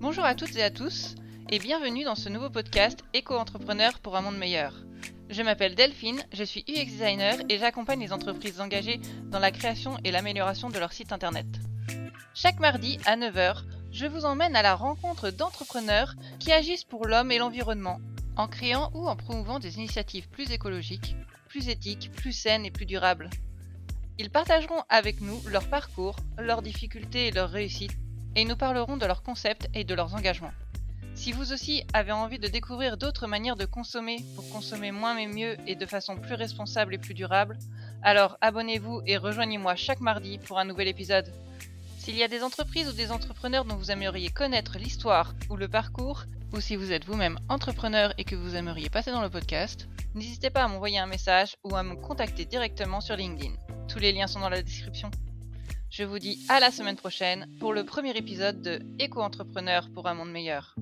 Bonjour à toutes et à tous et bienvenue dans ce nouveau podcast Éco-entrepreneur pour un monde meilleur. Je m'appelle Delphine, je suis UX designer et j'accompagne les entreprises engagées dans la création et l'amélioration de leur site internet. Chaque mardi à 9h, je vous emmène à la rencontre d'entrepreneurs qui agissent pour l'homme et l'environnement en créant ou en promouvant des initiatives plus écologiques, plus éthiques, plus saines et plus durables. Ils partageront avec nous leur parcours, leurs difficultés et leurs réussites, et nous parlerons de leurs concepts et de leurs engagements. Si vous aussi avez envie de découvrir d'autres manières de consommer pour consommer moins mais mieux et de façon plus responsable et plus durable, alors abonnez-vous et rejoignez-moi chaque mardi pour un nouvel épisode. S'il y a des entreprises ou des entrepreneurs dont vous aimeriez connaître l'histoire ou le parcours, ou si vous êtes vous-même entrepreneur et que vous aimeriez passer dans le podcast, n'hésitez pas à m'envoyer un message ou à me contacter directement sur LinkedIn. Tous les liens sont dans la description. Je vous dis à la semaine prochaine pour le premier épisode de Éco-entrepreneur pour un monde meilleur.